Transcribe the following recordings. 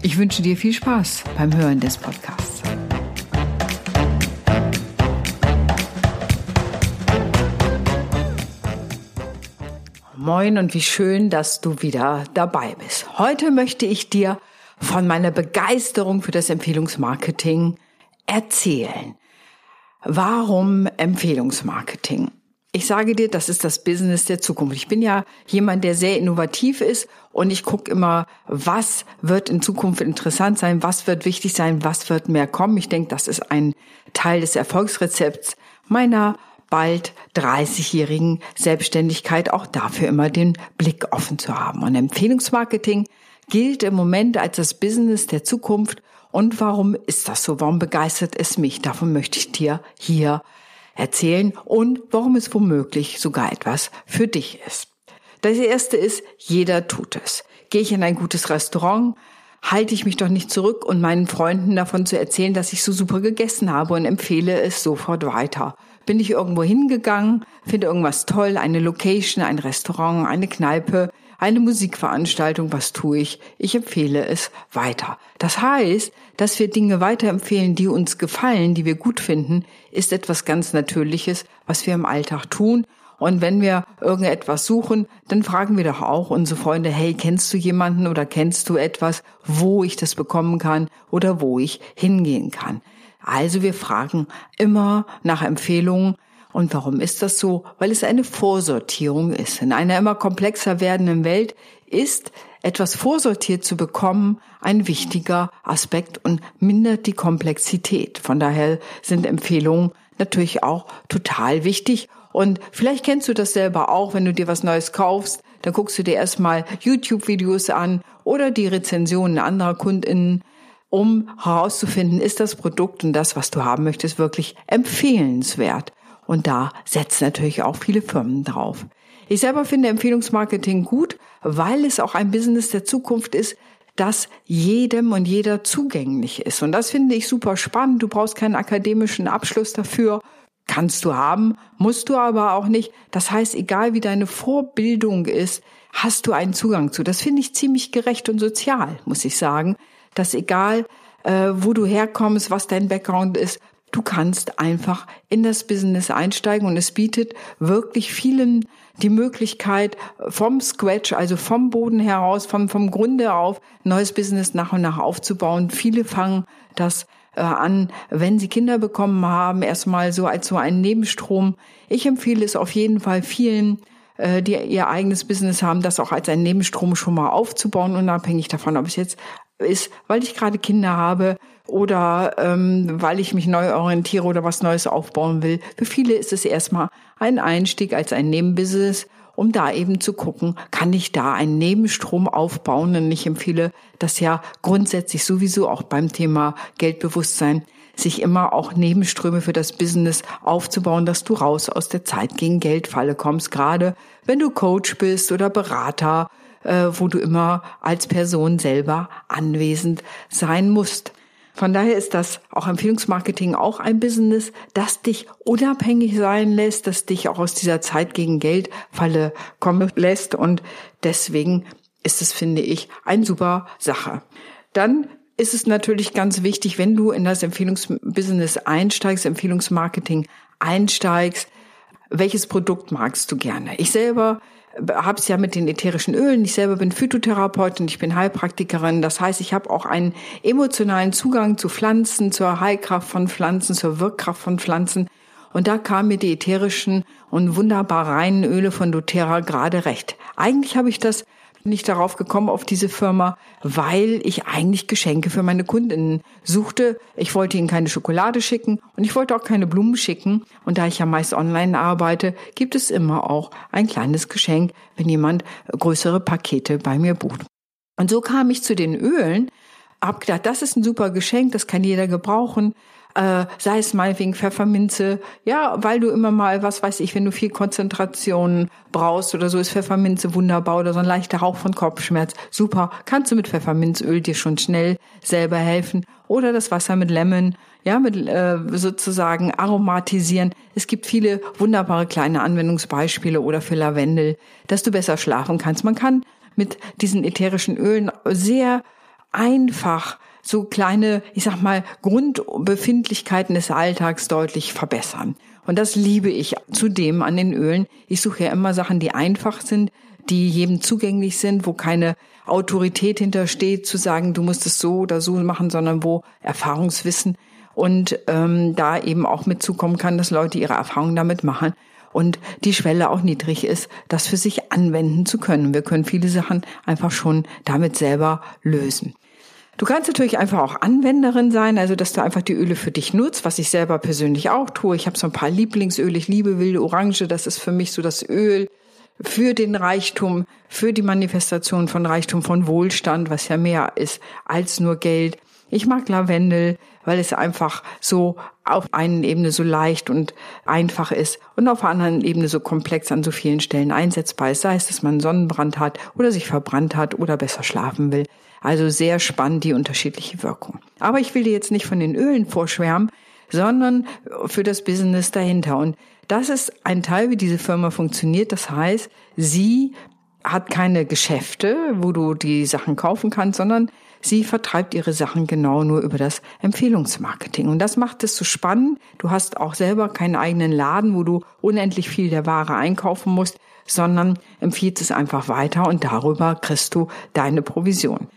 Ich wünsche dir viel Spaß beim Hören des Podcasts. Moin und wie schön, dass du wieder dabei bist. Heute möchte ich dir von meiner Begeisterung für das Empfehlungsmarketing erzählen. Warum Empfehlungsmarketing? Ich sage dir, das ist das Business der Zukunft. Ich bin ja jemand, der sehr innovativ ist und ich gucke immer, was wird in Zukunft interessant sein, was wird wichtig sein, was wird mehr kommen. Ich denke, das ist ein Teil des Erfolgsrezepts meiner bald 30-jährigen Selbstständigkeit, auch dafür immer den Blick offen zu haben. Und Empfehlungsmarketing gilt im Moment als das Business der Zukunft. Und warum ist das so? Warum begeistert es mich? Davon möchte ich dir hier erzählen und warum es womöglich sogar etwas für dich ist. Das erste ist, jeder tut es. Gehe ich in ein gutes Restaurant, halte ich mich doch nicht zurück und meinen Freunden davon zu erzählen, dass ich so super gegessen habe und empfehle es sofort weiter. Bin ich irgendwo hingegangen, finde irgendwas toll, eine Location, ein Restaurant, eine Kneipe, eine Musikveranstaltung, was tue ich? Ich empfehle es weiter. Das heißt, dass wir Dinge weiterempfehlen, die uns gefallen, die wir gut finden, ist etwas ganz Natürliches, was wir im Alltag tun. Und wenn wir irgendetwas suchen, dann fragen wir doch auch unsere Freunde, hey, kennst du jemanden oder kennst du etwas, wo ich das bekommen kann oder wo ich hingehen kann? Also wir fragen immer nach Empfehlungen, und warum ist das so? Weil es eine Vorsortierung ist. In einer immer komplexer werdenden Welt ist etwas vorsortiert zu bekommen ein wichtiger Aspekt und mindert die Komplexität. Von daher sind Empfehlungen natürlich auch total wichtig. Und vielleicht kennst du das selber auch, wenn du dir was Neues kaufst, dann guckst du dir erstmal YouTube-Videos an oder die Rezensionen anderer KundInnen, um herauszufinden, ist das Produkt und das, was du haben möchtest, wirklich empfehlenswert. Und da setzen natürlich auch viele Firmen drauf. Ich selber finde Empfehlungsmarketing gut, weil es auch ein Business der Zukunft ist, das jedem und jeder zugänglich ist. Und das finde ich super spannend. Du brauchst keinen akademischen Abschluss dafür. Kannst du haben, musst du aber auch nicht. Das heißt, egal wie deine Vorbildung ist, hast du einen Zugang zu. Das finde ich ziemlich gerecht und sozial, muss ich sagen. Dass egal, äh, wo du herkommst, was dein Background ist, Du kannst einfach in das Business einsteigen und es bietet wirklich vielen die Möglichkeit, vom Scratch, also vom Boden heraus, vom, vom Grunde auf, neues Business nach und nach aufzubauen. Viele fangen das äh, an, wenn sie Kinder bekommen haben, erstmal so als so einen Nebenstrom. Ich empfehle es auf jeden Fall vielen, äh, die ihr eigenes Business haben, das auch als einen Nebenstrom schon mal aufzubauen, unabhängig davon, ob es jetzt ist, weil ich gerade Kinder habe oder ähm, weil ich mich neu orientiere oder was Neues aufbauen will. Für viele ist es erstmal ein Einstieg als ein Nebenbusiness, um da eben zu gucken, kann ich da einen Nebenstrom aufbauen? Und ich empfehle das ja grundsätzlich sowieso auch beim Thema Geldbewusstsein, sich immer auch Nebenströme für das Business aufzubauen, dass du raus aus der Zeit gegen Geldfalle kommst, gerade wenn du Coach bist oder Berater, äh, wo du immer als Person selber anwesend sein musst. Von daher ist das auch Empfehlungsmarketing auch ein Business, das dich unabhängig sein lässt, das dich auch aus dieser Zeit gegen Geld Falle kommen lässt und deswegen ist es, finde ich, eine super Sache. Dann ist es natürlich ganz wichtig, wenn du in das Empfehlungsbusiness einsteigst, Empfehlungsmarketing einsteigst, welches Produkt magst du gerne? Ich selber habe es ja mit den ätherischen Ölen. Ich selber bin Phytotherapeutin, ich bin Heilpraktikerin. Das heißt, ich habe auch einen emotionalen Zugang zu Pflanzen, zur Heilkraft von Pflanzen, zur Wirkkraft von Pflanzen. Und da kamen mir die ätherischen und wunderbar reinen Öle von doTERRA gerade recht. Eigentlich habe ich das nicht darauf gekommen, auf diese Firma, weil ich eigentlich Geschenke für meine Kundinnen suchte. Ich wollte ihnen keine Schokolade schicken und ich wollte auch keine Blumen schicken. Und da ich ja meist online arbeite, gibt es immer auch ein kleines Geschenk, wenn jemand größere Pakete bei mir bucht. Und so kam ich zu den Ölen, hab gedacht, das ist ein super Geschenk, das kann jeder gebrauchen äh, sei es mal wegen Pfefferminze, ja, weil du immer mal, was weiß ich, wenn du viel Konzentration brauchst oder so, ist Pfefferminze wunderbar oder so ein leichter Hauch von Kopfschmerz, super, kannst du mit Pfefferminzöl dir schon schnell selber helfen oder das Wasser mit Lemon, ja, mit äh, sozusagen aromatisieren. Es gibt viele wunderbare kleine Anwendungsbeispiele oder für Lavendel, dass du besser schlafen kannst. Man kann mit diesen ätherischen Ölen sehr einfach so kleine, ich sag mal, Grundbefindlichkeiten des Alltags deutlich verbessern. Und das liebe ich zudem an den Ölen. Ich suche ja immer Sachen, die einfach sind, die jedem zugänglich sind, wo keine Autorität hintersteht, zu sagen, du musst es so oder so machen, sondern wo Erfahrungswissen und ähm, da eben auch mitzukommen kann, dass Leute ihre Erfahrungen damit machen und die Schwelle auch niedrig ist, das für sich anwenden zu können. Wir können viele Sachen einfach schon damit selber lösen. Du kannst natürlich einfach auch Anwenderin sein, also dass du einfach die Öle für dich nutzt, was ich selber persönlich auch tue. Ich habe so ein paar Lieblingsöle. Ich liebe wilde Orange. Das ist für mich so das Öl für den Reichtum, für die Manifestation von Reichtum, von Wohlstand, was ja mehr ist als nur Geld. Ich mag Lavendel, weil es einfach so auf einen Ebene so leicht und einfach ist und auf der anderen Ebene so komplex an so vielen Stellen einsetzbar ist, sei es, dass man Sonnenbrand hat oder sich verbrannt hat oder besser schlafen will. Also sehr spannend die unterschiedliche Wirkung. Aber ich will dir jetzt nicht von den Ölen vorschwärmen, sondern für das Business dahinter. Und das ist ein Teil, wie diese Firma funktioniert. Das heißt, sie hat keine Geschäfte, wo du die Sachen kaufen kannst, sondern sie vertreibt ihre Sachen genau nur über das Empfehlungsmarketing. Und das macht es so spannend. Du hast auch selber keinen eigenen Laden, wo du unendlich viel der Ware einkaufen musst, sondern empfiehlst es einfach weiter und darüber kriegst du deine Provision.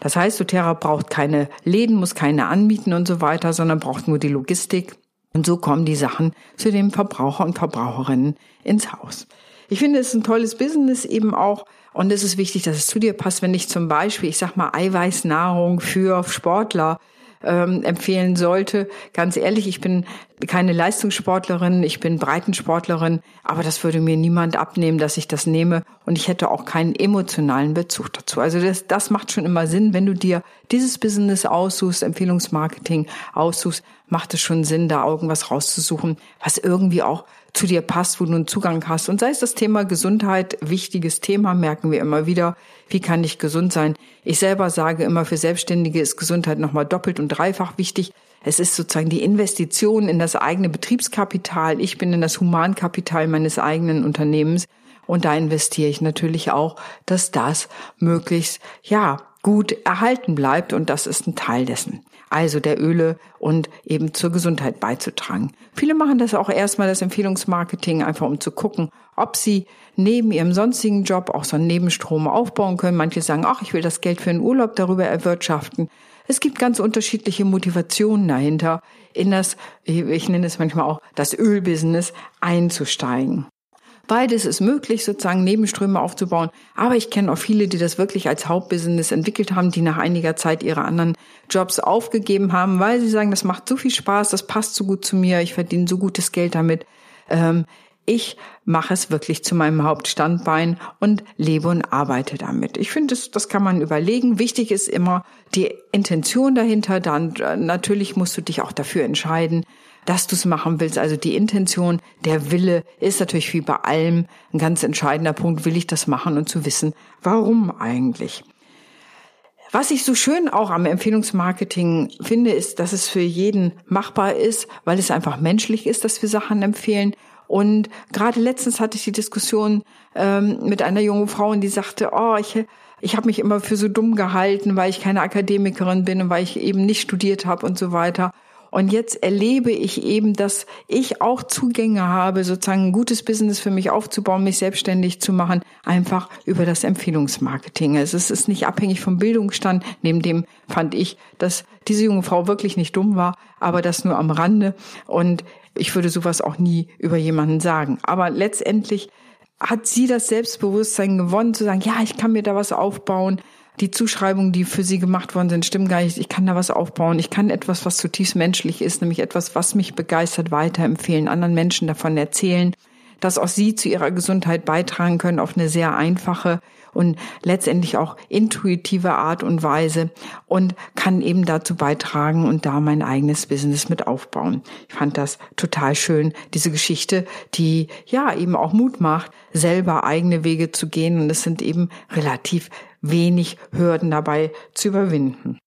Das heißt, doTERRA braucht keine Läden, muss keine anmieten und so weiter, sondern braucht nur die Logistik. Und so kommen die Sachen zu den Verbraucher und Verbraucherinnen ins Haus. Ich finde, es ist ein tolles Business eben auch. Und es ist wichtig, dass es zu dir passt, wenn ich zum Beispiel, ich sag mal, Eiweißnahrung für Sportler ähm, empfehlen sollte. Ganz ehrlich, ich bin keine Leistungssportlerin, ich bin Breitensportlerin, aber das würde mir niemand abnehmen, dass ich das nehme und ich hätte auch keinen emotionalen Bezug dazu. Also das, das macht schon immer Sinn, wenn du dir dieses Business aussuchst, Empfehlungsmarketing aussuchst, macht es schon Sinn, da irgendwas rauszusuchen, was irgendwie auch zu dir passt, wo du einen Zugang hast. Und sei es das Thema Gesundheit, wichtiges Thema, merken wir immer wieder. Wie kann ich gesund sein? Ich selber sage immer, für Selbstständige ist Gesundheit nochmal doppelt und dreifach wichtig. Es ist sozusagen die Investition in das eigene Betriebskapital. Ich bin in das Humankapital meines eigenen Unternehmens. Und da investiere ich natürlich auch, dass das möglichst, ja, gut erhalten bleibt. Und das ist ein Teil dessen also der Öle und eben zur Gesundheit beizutragen. Viele machen das auch erstmal, das Empfehlungsmarketing, einfach um zu gucken, ob sie neben ihrem sonstigen Job auch so einen Nebenstrom aufbauen können. Manche sagen, ach, ich will das Geld für einen Urlaub darüber erwirtschaften. Es gibt ganz unterschiedliche Motivationen dahinter, in das, ich nenne es manchmal auch, das Ölbusiness einzusteigen. Beides ist möglich, sozusagen Nebenströme aufzubauen. Aber ich kenne auch viele, die das wirklich als Hauptbusiness entwickelt haben, die nach einiger Zeit ihre anderen Jobs aufgegeben haben, weil sie sagen, das macht so viel Spaß, das passt so gut zu mir, ich verdiene so gutes Geld damit. Ähm, ich mache es wirklich zu meinem Hauptstandbein und lebe und arbeite damit. Ich finde, das, das kann man überlegen. Wichtig ist immer die Intention dahinter. Dann äh, natürlich musst du dich auch dafür entscheiden, dass du es machen willst. Also die Intention, der Wille ist natürlich wie bei allem ein ganz entscheidender Punkt. Will ich das machen und zu wissen, warum eigentlich? Was ich so schön auch am Empfehlungsmarketing finde, ist, dass es für jeden machbar ist, weil es einfach menschlich ist, dass wir Sachen empfehlen. Und gerade letztens hatte ich die Diskussion ähm, mit einer jungen Frau und die sagte, oh, ich, ich habe mich immer für so dumm gehalten, weil ich keine Akademikerin bin und weil ich eben nicht studiert habe und so weiter. Und jetzt erlebe ich eben, dass ich auch Zugänge habe, sozusagen ein gutes Business für mich aufzubauen, mich selbstständig zu machen, einfach über das Empfehlungsmarketing. Also es ist nicht abhängig vom Bildungsstand. Neben dem fand ich, dass diese junge Frau wirklich nicht dumm war, aber das nur am Rande. Und ich würde sowas auch nie über jemanden sagen. Aber letztendlich hat sie das Selbstbewusstsein gewonnen, zu sagen, ja, ich kann mir da was aufbauen die Zuschreibungen, die für sie gemacht worden sind, stimmen gar nicht. Ich kann da was aufbauen. Ich kann etwas, was zutiefst menschlich ist, nämlich etwas, was mich begeistert, weiterempfehlen, anderen Menschen davon erzählen. dass auch sie zu ihrer Gesundheit beitragen können auf eine sehr einfache und letztendlich auch intuitive Art und Weise und kann eben dazu beitragen und da mein eigenes Business mit aufbauen. Ich fand das total schön, diese Geschichte, die ja eben auch Mut macht, selber eigene Wege zu gehen und es sind eben relativ wenig Hürden dabei zu überwinden.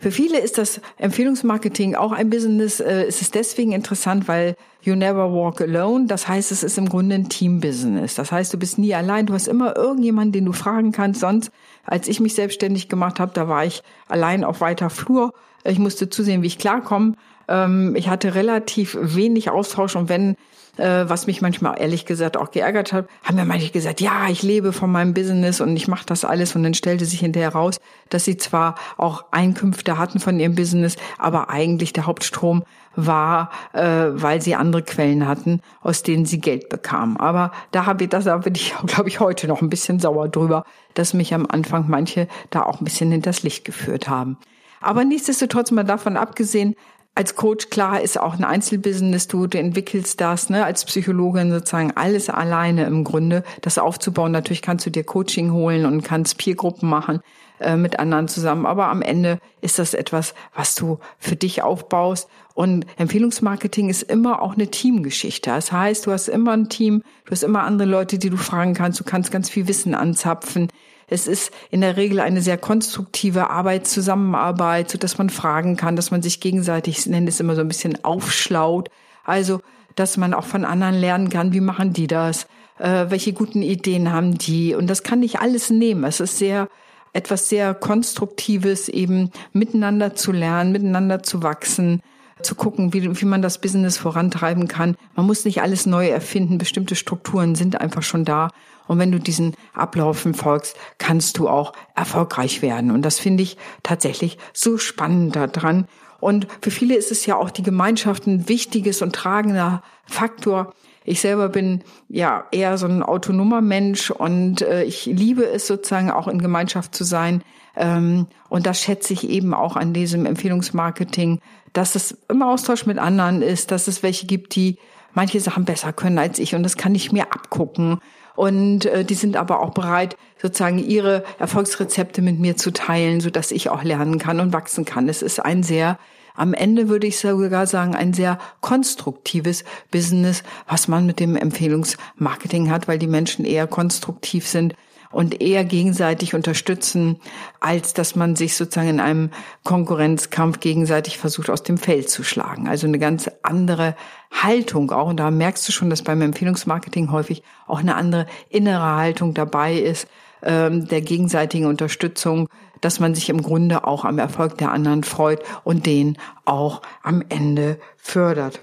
Für viele ist das Empfehlungsmarketing auch ein Business. Äh, es ist deswegen interessant, weil you never walk alone. Das heißt, es ist im Grunde ein Team-Business. Das heißt, du bist nie allein. Du hast immer irgendjemanden, den du fragen kannst. Sonst, als ich mich selbstständig gemacht habe, da war ich allein auf weiter Flur. Ich musste zusehen, wie ich klarkomme. Ähm, ich hatte relativ wenig Austausch und wenn äh, was mich manchmal ehrlich gesagt auch geärgert hat, haben mir manche gesagt, ja, ich lebe von meinem Business und ich mache das alles und dann stellte sich hinterher raus, dass sie zwar auch Einkünfte hatten von ihrem Business, aber eigentlich der Hauptstrom war, äh, weil sie andere Quellen hatten, aus denen sie Geld bekamen. Aber da habe ich, das da bin ich, glaube ich, heute noch ein bisschen sauer drüber, dass mich am Anfang manche da auch ein bisschen hinters Licht geführt haben. Aber nichtsdestotrotz mal davon abgesehen, als Coach, klar, ist auch ein Einzelbusiness, du, du entwickelst das, ne, als Psychologin sozusagen alles alleine im Grunde, das aufzubauen. Natürlich kannst du dir Coaching holen und kannst Peergruppen machen äh, mit anderen zusammen, aber am Ende ist das etwas, was du für dich aufbaust. Und Empfehlungsmarketing ist immer auch eine Teamgeschichte. Das heißt, du hast immer ein Team, du hast immer andere Leute, die du fragen kannst, du kannst ganz viel Wissen anzapfen. Es ist in der Regel eine sehr konstruktive Arbeit, Zusammenarbeit, so dass man fragen kann, dass man sich gegenseitig, ich nenne es immer so ein bisschen aufschlaut. Also, dass man auch von anderen lernen kann, wie machen die das? Äh, welche guten Ideen haben die? Und das kann nicht alles nehmen. Es ist sehr, etwas sehr Konstruktives, eben miteinander zu lernen, miteinander zu wachsen, zu gucken, wie, wie man das Business vorantreiben kann. Man muss nicht alles neu erfinden. Bestimmte Strukturen sind einfach schon da. Und wenn du diesen Ablaufen folgst, kannst du auch erfolgreich werden. Und das finde ich tatsächlich so spannend daran. Und für viele ist es ja auch die Gemeinschaft ein wichtiges und tragender Faktor. Ich selber bin ja eher so ein autonomer Mensch und äh, ich liebe es sozusagen auch in Gemeinschaft zu sein. Ähm, und das schätze ich eben auch an diesem Empfehlungsmarketing, dass es im Austausch mit anderen ist, dass es welche gibt, die manche Sachen besser können als ich und das kann ich mir abgucken. Und äh, die sind aber auch bereit, sozusagen ihre Erfolgsrezepte mit mir zu teilen, so dass ich auch lernen kann und wachsen kann. Es ist ein sehr am Ende würde ich sogar sagen, ein sehr konstruktives Business, was man mit dem Empfehlungsmarketing hat, weil die Menschen eher konstruktiv sind und eher gegenseitig unterstützen, als dass man sich sozusagen in einem Konkurrenzkampf gegenseitig versucht aus dem Feld zu schlagen. Also eine ganz andere Haltung auch. Und da merkst du schon, dass beim Empfehlungsmarketing häufig auch eine andere innere Haltung dabei ist, ähm, der gegenseitigen Unterstützung, dass man sich im Grunde auch am Erfolg der anderen freut und den auch am Ende fördert.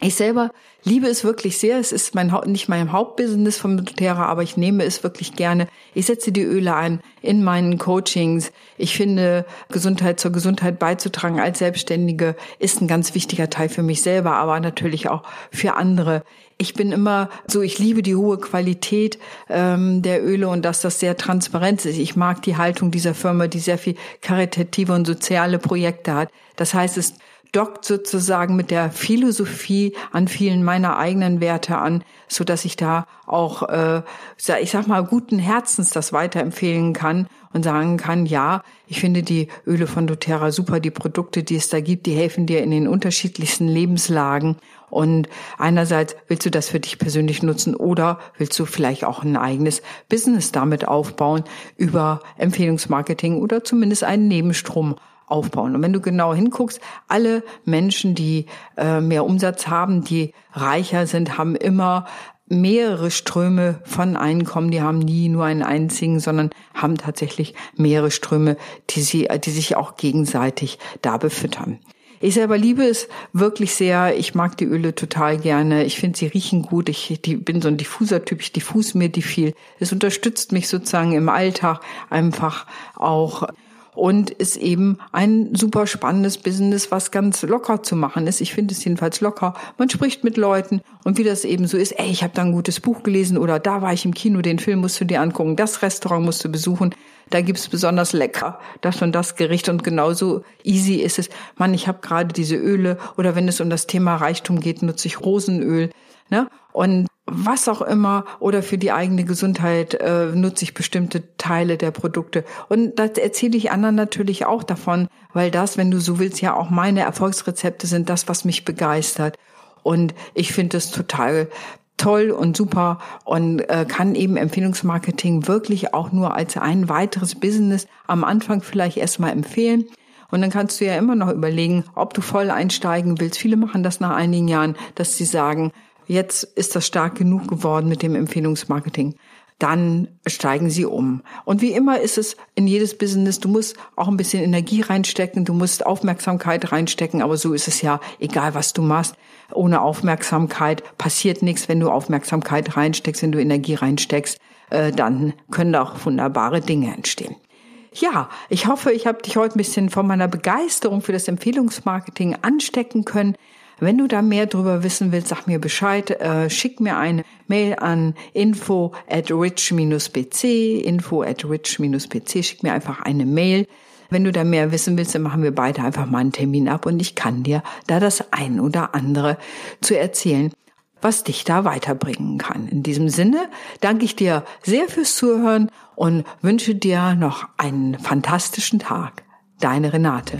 Ich selber liebe es wirklich sehr. Es ist mein, nicht mein Hauptbusiness vom doTERRA, aber ich nehme es wirklich gerne. Ich setze die Öle ein in meinen Coachings. Ich finde, Gesundheit zur Gesundheit beizutragen als Selbstständige ist ein ganz wichtiger Teil für mich selber, aber natürlich auch für andere. Ich bin immer so, ich liebe die hohe Qualität ähm, der Öle und dass das sehr transparent ist. Ich mag die Haltung dieser Firma, die sehr viel karitative und soziale Projekte hat. Das heißt, es dockt sozusagen mit der Philosophie an vielen meiner eigenen Werte an, so dass ich da auch, äh, ich sag mal, guten Herzens das weiterempfehlen kann und sagen kann, ja, ich finde die Öle von doTERRA super, die Produkte, die es da gibt, die helfen dir in den unterschiedlichsten Lebenslagen. Und einerseits willst du das für dich persönlich nutzen oder willst du vielleicht auch ein eigenes Business damit aufbauen über Empfehlungsmarketing oder zumindest einen Nebenstrom aufbauen. Und wenn du genau hinguckst, alle Menschen, die äh, mehr Umsatz haben, die reicher sind, haben immer mehrere Ströme von Einkommen. Die haben nie nur einen einzigen, sondern haben tatsächlich mehrere Ströme, die sie, die sich auch gegenseitig da befüttern. Ich selber liebe es wirklich sehr. Ich mag die Öle total gerne. Ich finde, sie riechen gut. Ich die, bin so ein diffuser Typ. Ich diffus mir die viel. Es unterstützt mich sozusagen im Alltag einfach auch und ist eben ein super spannendes Business, was ganz locker zu machen ist. Ich finde es jedenfalls locker. Man spricht mit Leuten und wie das eben so ist, ey, ich habe da ein gutes Buch gelesen oder da war ich im Kino, den Film musst du dir angucken, das Restaurant musst du besuchen, da gibt's besonders lecker das und das Gericht und genauso easy ist es. Mann, ich habe gerade diese Öle oder wenn es um das Thema Reichtum geht, nutze ich Rosenöl. Ne? Und was auch immer oder für die eigene Gesundheit äh, nutze ich bestimmte Teile der Produkte. Und das erzähle ich anderen natürlich auch davon, weil das, wenn du so willst, ja auch meine Erfolgsrezepte sind, das, was mich begeistert. Und ich finde es total toll und super und äh, kann eben Empfehlungsmarketing wirklich auch nur als ein weiteres Business am Anfang vielleicht erstmal empfehlen. Und dann kannst du ja immer noch überlegen, ob du voll einsteigen willst. Viele machen das nach einigen Jahren, dass sie sagen, jetzt ist das stark genug geworden mit dem Empfehlungsmarketing. Dann steigen sie um. Und wie immer ist es in jedes Business, du musst auch ein bisschen Energie reinstecken, du musst Aufmerksamkeit reinstecken, aber so ist es ja, egal was du machst. Ohne Aufmerksamkeit passiert nichts. Wenn du Aufmerksamkeit reinsteckst, wenn du Energie reinsteckst, äh, dann können da auch wunderbare Dinge entstehen. Ja, ich hoffe, ich habe dich heute ein bisschen von meiner Begeisterung für das Empfehlungsmarketing anstecken können. Wenn du da mehr drüber wissen willst, sag mir Bescheid, äh, schick mir eine Mail an info at rich-pc, info at rich-pc, schick mir einfach eine Mail. Wenn du da mehr wissen willst, dann machen wir beide einfach mal einen Termin ab und ich kann dir da das ein oder andere zu erzählen, was dich da weiterbringen kann. In diesem Sinne danke ich dir sehr fürs Zuhören und wünsche dir noch einen fantastischen Tag. Deine Renate.